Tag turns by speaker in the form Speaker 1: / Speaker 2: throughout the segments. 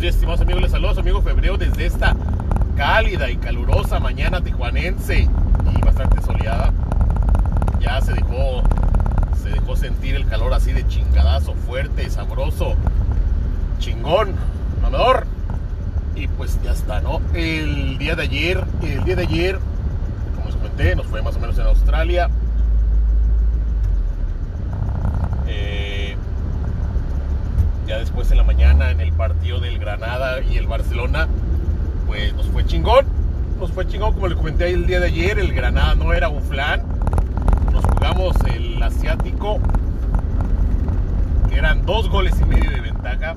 Speaker 1: buenos estimados amigos. Les saludos, amigo Febrero, desde esta cálida y calurosa mañana tijuanense y bastante soleada. Ya se dejó, se dejó sentir el calor así de chingadazo, fuerte, sabroso, chingón, mamador. Y pues ya está, ¿no? El día de ayer, el día de ayer, como les comenté, nos fue más o menos en Australia. Eh, ya después en la mañana en el partido del Granada y el Barcelona, pues nos fue chingón. Nos fue chingón, como le comenté el día de ayer, el Granada no era un flan. Nos jugamos el asiático, que eran dos goles y medio de ventaja.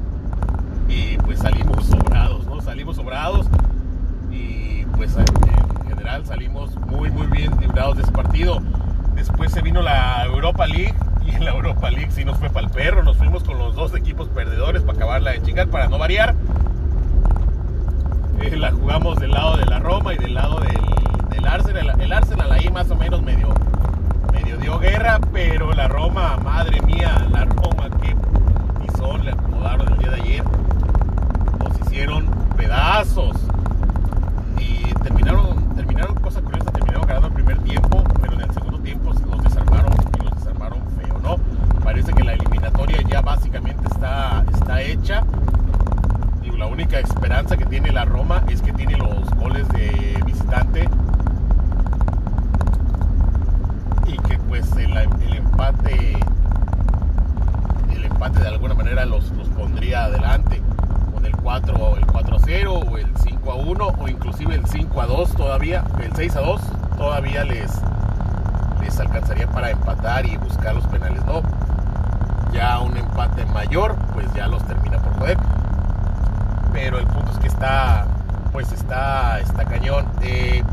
Speaker 1: Y pues salimos sobrados, ¿no? Salimos sobrados. Y pues en general salimos muy, muy bien librados de ese partido. Después se vino la Europa League y en la Europa League sí nos fue para el perro. Nos fuimos con los dos equipos perdedores para acabarla de chingar, para no variar. Eh, la jugamos del lado de la Roma y del lado del, del. El Arsenal ahí más o menos medio, medio dio guerra, pero la Roma, madre mía, la Roma, qué son le acomodaron el día de ayer. Nos hicieron pedazos. Y terminaron, terminaron, cosa curiosa, terminaron ganando el primer tiempo, pero en el segundo tiempo los desarmaron y los desarmaron feo, ¿no? Parece que la eliminatoria ya básicamente está, está hecha. Digo, la única esperanza que tiene la Roma es que tiene los goles de visitante y que pues el, el empate el empate de alguna manera los, los pondría adelante con el 4 el 4 a 0 o el 5 a 1 o inclusive el 5 a 2 todavía el 6 a 2 todavía les les alcanzaría para empatar y buscar los penales no ya un empate mayor pues ya los termina por joder. Pero el punto es que está pues está está cañón. Eh,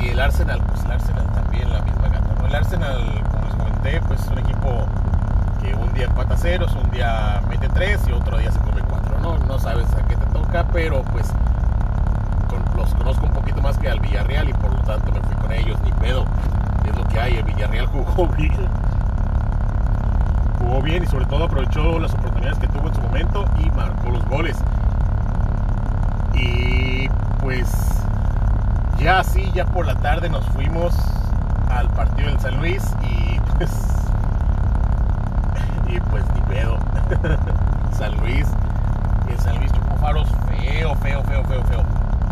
Speaker 1: y el Arsenal pues el Arsenal también la misma gata ¿no? el Arsenal como les comenté pues es un equipo que un día empata ceros un día mete tres y otro día se come no sabes a qué te toca pero pues con, los conozco un poquito más que al Villarreal y por lo tanto me fui con ellos ni pedo es lo que hay el Villarreal jugó bien jugó bien y sobre todo aprovechó las oportunidades que tuvo en su momento y marcó los goles. Y pues ya así, ya por la tarde nos fuimos al partido del San Luis y pues y pues ni pedo. San Luis, San Luis chocó faros feo, feo, feo, feo, feo.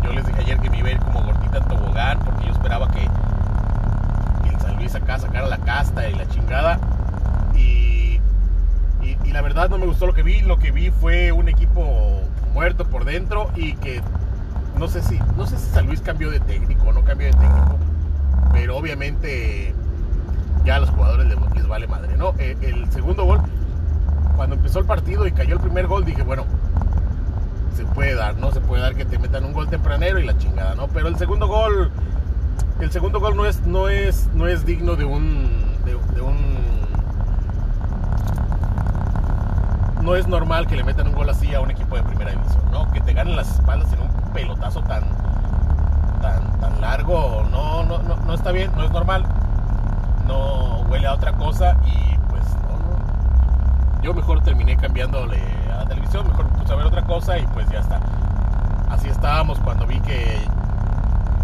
Speaker 1: Yo les dije ayer que me iba a ir como gordita en tobogán porque yo esperaba que, que el San Luis acá sacara la casta y la chingada. Y, y, y, la verdad no me gustó lo que vi. Lo que vi fue un equipo muerto por dentro y que no sé si no sé si San Luis cambió de técnico o no cambió de técnico, pero obviamente ya a los jugadores les, les vale madre, ¿no? El, el, segundo gol, cuando empezó el partido y cayó el primer gol, dije, bueno, se puede dar, ¿no? Se puede dar que te metan un gol tempranero y la chingada, ¿no? Pero el segundo gol, el segundo gol no es, no es, no es digno de un, de, un no es normal que le metan un gol así a un equipo de primera división, ¿no? Que te ganen las espaldas en un pelotazo tan, tan, tan largo, no, no, no, no está bien, no es normal. No huele a otra cosa y pues no, no. Yo mejor terminé cambiándole la televisión, mejor puse a ver otra cosa y pues ya está. Así estábamos cuando vi que,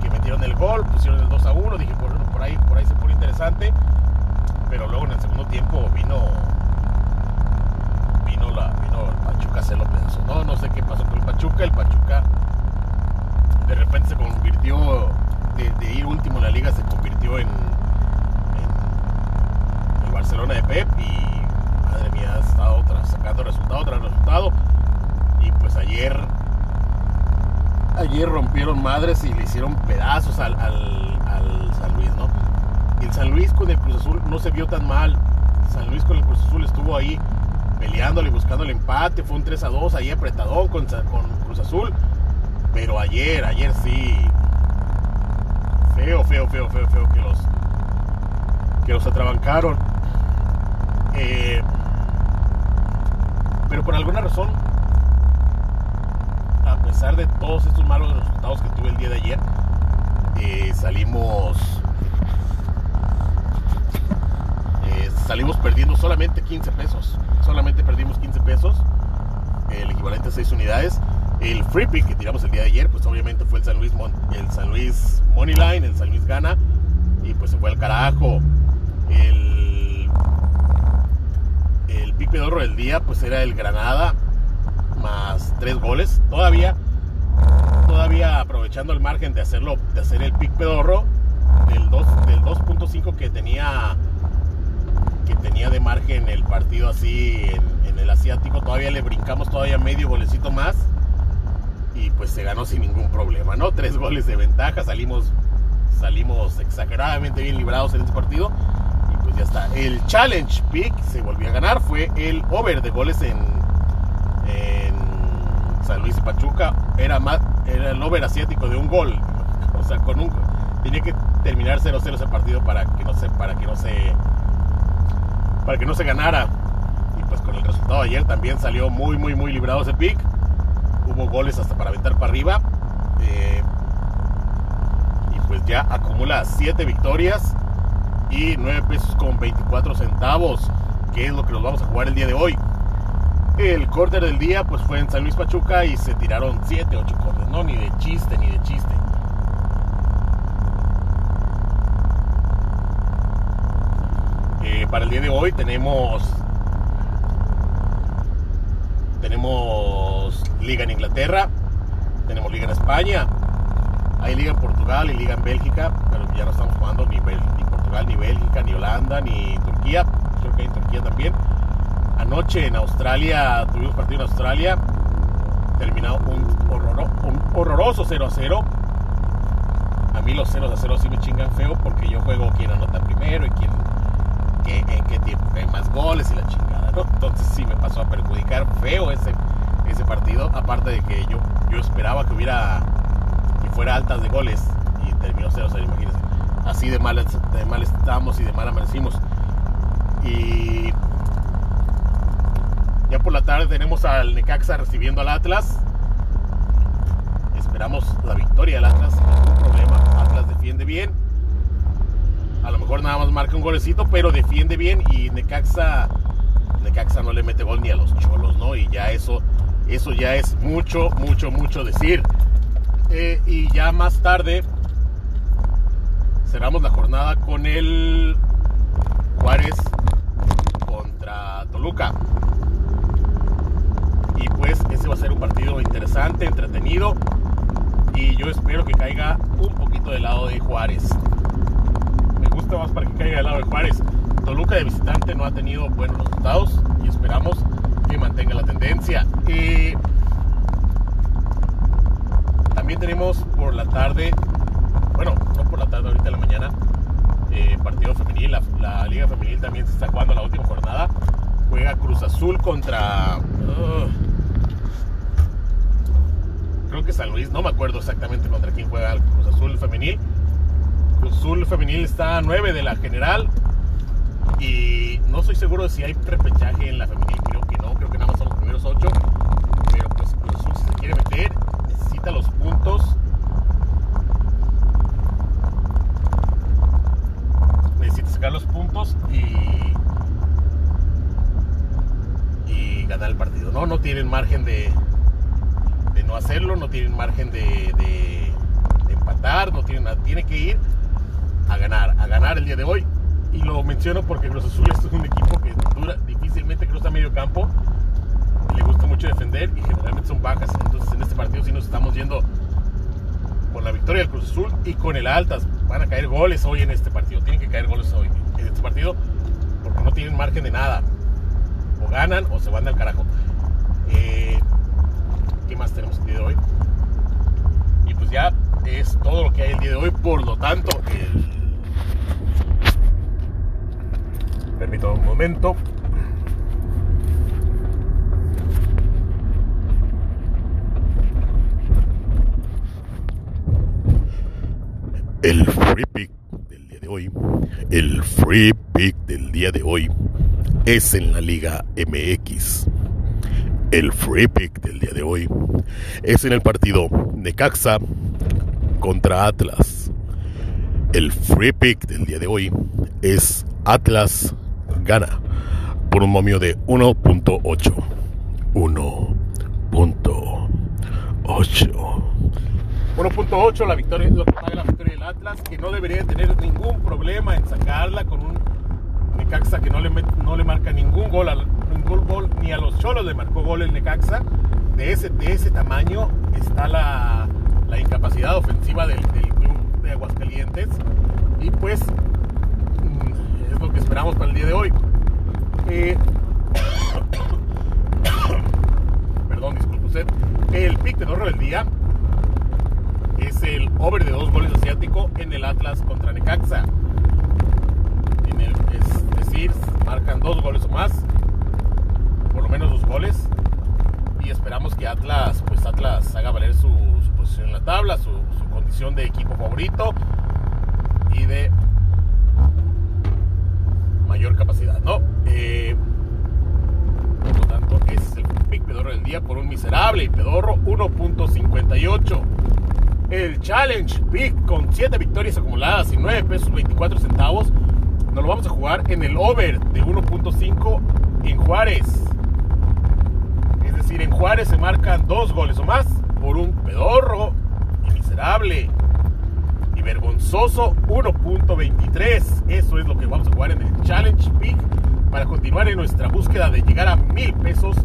Speaker 1: que metieron el gol, pusieron el 2 a 1, dije, por, ahí, por ahí se pone interesante. Pero luego en el segundo tiempo vino vino, la, vino el Pachuca se lo pensó. No, no sé qué pasó con el Pachuca. El Pachuca de repente se convirtió, de, ir último en la liga, se convirtió en, en, el Barcelona de Pep. Y madre mía, ha estado sacando resultado tras resultado. Y pues ayer, ayer rompieron madres y le hicieron pedazos al, San Luis, ¿no? El San Luis con el Cruz Azul no se vio tan mal. San Luis con el Cruz Azul estuvo ahí peleándole, buscando el empate. Fue un 3 a 2 ahí apretadón con, con Cruz Azul. Pero ayer, ayer sí. Feo, feo, feo, feo, feo que los que los atrabancaron. Eh, pero por alguna razón, a pesar de todos estos malos resultados que tuve el día de ayer, eh, salimos salimos perdiendo solamente 15 pesos. Solamente perdimos 15 pesos, el equivalente a 6 unidades. El free pick que tiramos el día de ayer, pues obviamente fue el San Luis, el San Luis Moneyline, el San Luis gana y pues se fue al carajo. Pick pedorro del día, pues era el Granada más 3 goles. Todavía, todavía aprovechando el margen de hacerlo, de hacer el pick pedorro del 2.5 del 2.5 que tenía que tenía de margen el partido así en, el asiático, todavía le brincamos todavía medio golecito más y pues se ganó sin ningún problema, ¿no? Tres goles de ventaja, salimos, salimos exageradamente bien librados en este partido ya está. El challenge pick se volvió a ganar, fue el over de goles en, San Luis y Pachuca, era, más, era el over asiático de un gol, o sea, con un, tenía que terminar 0-0 ese partido para que no se, para que no se para que no se ganara. Y pues con el resultado de ayer también salió muy, muy, muy librado ese pick. Hubo goles hasta para aventar para arriba. Eh, y pues ya acumula 7 victorias y 9 pesos con 24 centavos, que es lo que nos vamos a jugar el día de hoy. El corte del día pues fue en San Luis Pachuca y se tiraron 7, 8 cortes, no ni de chiste, ni de chiste. Eh, para el día de hoy tenemos tenemos liga en Inglaterra, tenemos liga en España, hay liga en Portugal y liga en Bélgica, pero ya no estamos jugando ni, ni Ni Bélgica, ni Holanda, ni Turquía, creo que hay en Turquía también. Anoche en Australia, tuvimos partido en Australia, terminado un, un horroroso 0 a 0. A mí los 0 a 0 sí me chingan feo porque yo juego quien anota primero y quien en qué tiempo hay más goles y la chingada, ¿no? Entonces sí me pasó a perjudicar feo ese, ese partido, aparte de que yo, yo esperaba que hubiera, que fuera altas de goles y terminó 0-0, imagínense. Así de mal, de mal estamos y de mal amanecimos. Y ya por la tarde tenemos al Necaxa recibiendo al Atlas. Esperamos la victoria del Atlas, ningún problema. Atlas defiende bien a lo mejor nada más marca un golecito, pero defiende bien y Necaxa, Necaxa no le mete gol ni a los cholos, ¿no? Y ya eso, eso ya es mucho, mucho, mucho decir. Eh, y ya más tarde cerramos la jornada con el Juárez contra Toluca. Y pues ese va a ser un partido interesante, entretenido. Y yo espero que caiga un poquito del lado de Juárez gusta más para que caiga del lado de Juárez. Toluca de visitante no ha tenido buenos resultados y esperamos que mantenga la tendencia. también tenemos por la tarde, bueno, no por la tarde, ahorita en la eh, partido femenil. La, Liga Femenil también se está jugando la última jornada. Juega Cruz Azul contra. Creo que San Luis, no me acuerdo exactamente contra quién juega Cruz Azul Femenil Azul Femenil está a 9 de la general. Y no estoy seguro de si hay repechaje en la femenil. Creo que no, creo que nada más son los primeros 8. Pero pues Cruz Azul si se quiere meter, necesita los puntos. Necesita sacar los puntos y. Y ganar el partido. No, no tienen margen de, de no hacerlo, no tienen margen de, empatar, no tienen nada. Tiene que ir a ganar, a ganar el día de hoy. Y lo menciono porque Cruz Azul es un equipo que dura, difícilmente cruza medio campo, le gusta mucho defender y generalmente son bajas. Entonces en este partido sí nos estamos yendo con la victoria del Cruz Azul y con el Altas. Van a caer goles hoy en este partido, tienen que caer goles hoy en este partido porque no tienen margen de nada. O ganan o se van al carajo. Eh, ¿Qué más tenemos el día de hoy? Y pues ya es todo lo que hay el día de hoy. Por lo tanto, el Permítame un momento. El free pick del día de hoy, el free pick del día de hoy es en la Liga MX. El free pick del día de hoy es en el partido Necaxa contra Atlas. El free pick del día de hoy es Atlas gana por un momio de 1.8. 1.8. 1.8 la victoria es lo que paga la victoria del Atlas, que no debería tener ningún problema en sacarla con un Necaxa que no le, no le marca ningún gol, ni a los Cholos le marcó gol el Necaxa. De ese, de ese tamaño está la, la incapacidad ofensiva del, club de Aguascalientes. Y pues mm, es lo que esperamos para el día de hoy. Eh, perdón, disculpe usted. El pick de del día es el over de dos goles asiático en el Atlas contra Necaxa. es decir, marcan dos goles o más, por lo menos dos goles. Y esperamos que Atlas, pues Atlas haga valer su, posición en la tabla, su, condición de equipo favorito y de mayor capacidad, ¿no? Eh, por lo tanto, ese es el pick pedorro del día por un miserable y pedorro 1.58 el Challenge Big con 7 victorias acumuladas y 9 pesos 24 centavos. Nos lo vamos a jugar en el over de 1.5 en Juárez. Decir, en Juárez se marcan dos goles o más por un pedorro y miserable y vergonzoso 1.23. Eso es lo que vamos a jugar en el Challenge Big para continuar en nuestra búsqueda de llegar a mil pesos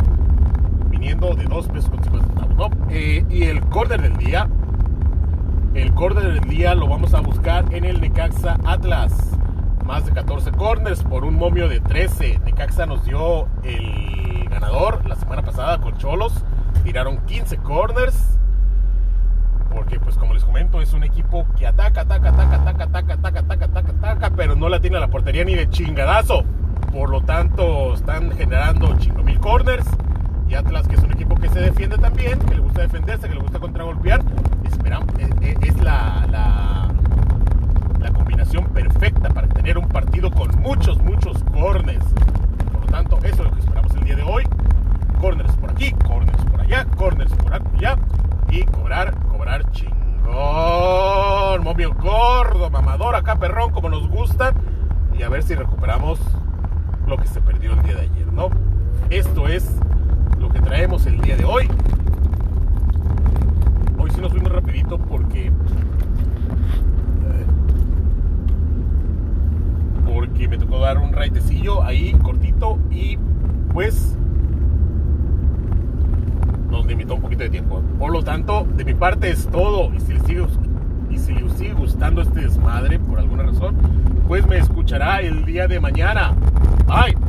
Speaker 1: viniendo de 2 pesos con 50 centavos. Eh, y el corner del día el corner del día lo vamos a buscar en el Necaxa Atlas. Más de 14 corners por un momio de 13. Necaxa nos dio el ganador la semana pasada Cholos. Tiraron 15 corners. Porque, pues, como les comento, es un equipo que ataca, ataca, ataca, ataca, ataca, ataca, ataca, ataca, ataca, pero no la tiene a la portería ni de chingadazo. Por lo tanto, están generando chingo mil corners. Y Atlas, que es un equipo que se defiende también, que le gusta defenderse, que le gusta contragolpear, esperamos, es, eh, eh, es la, la, la, combinación perfecta para tener un partido con muchos, muchos corners. Por lo tanto, eso es lo que esperamos el día de hoy. Corners por aquí, corners por allá, corners por allá. Y cobrar, cobrar chingón. Momio gordo, mamador, acá perrón, como nos gusta. Y a ver si recuperamos lo que se perdió el día de ayer, ¿no? Esto es lo que traemos el día de hoy. Hoy sí nos fuimos rapidito porque... porque me tocó dar un raitecillo ahí cortito y pues nos limitó un poquito de tiempo. Por lo tanto, de mi parte es todo. Y si les sigue, y si les sigue gustando este desmadre por alguna razón, pues me escuchará el día de mañana. Bye.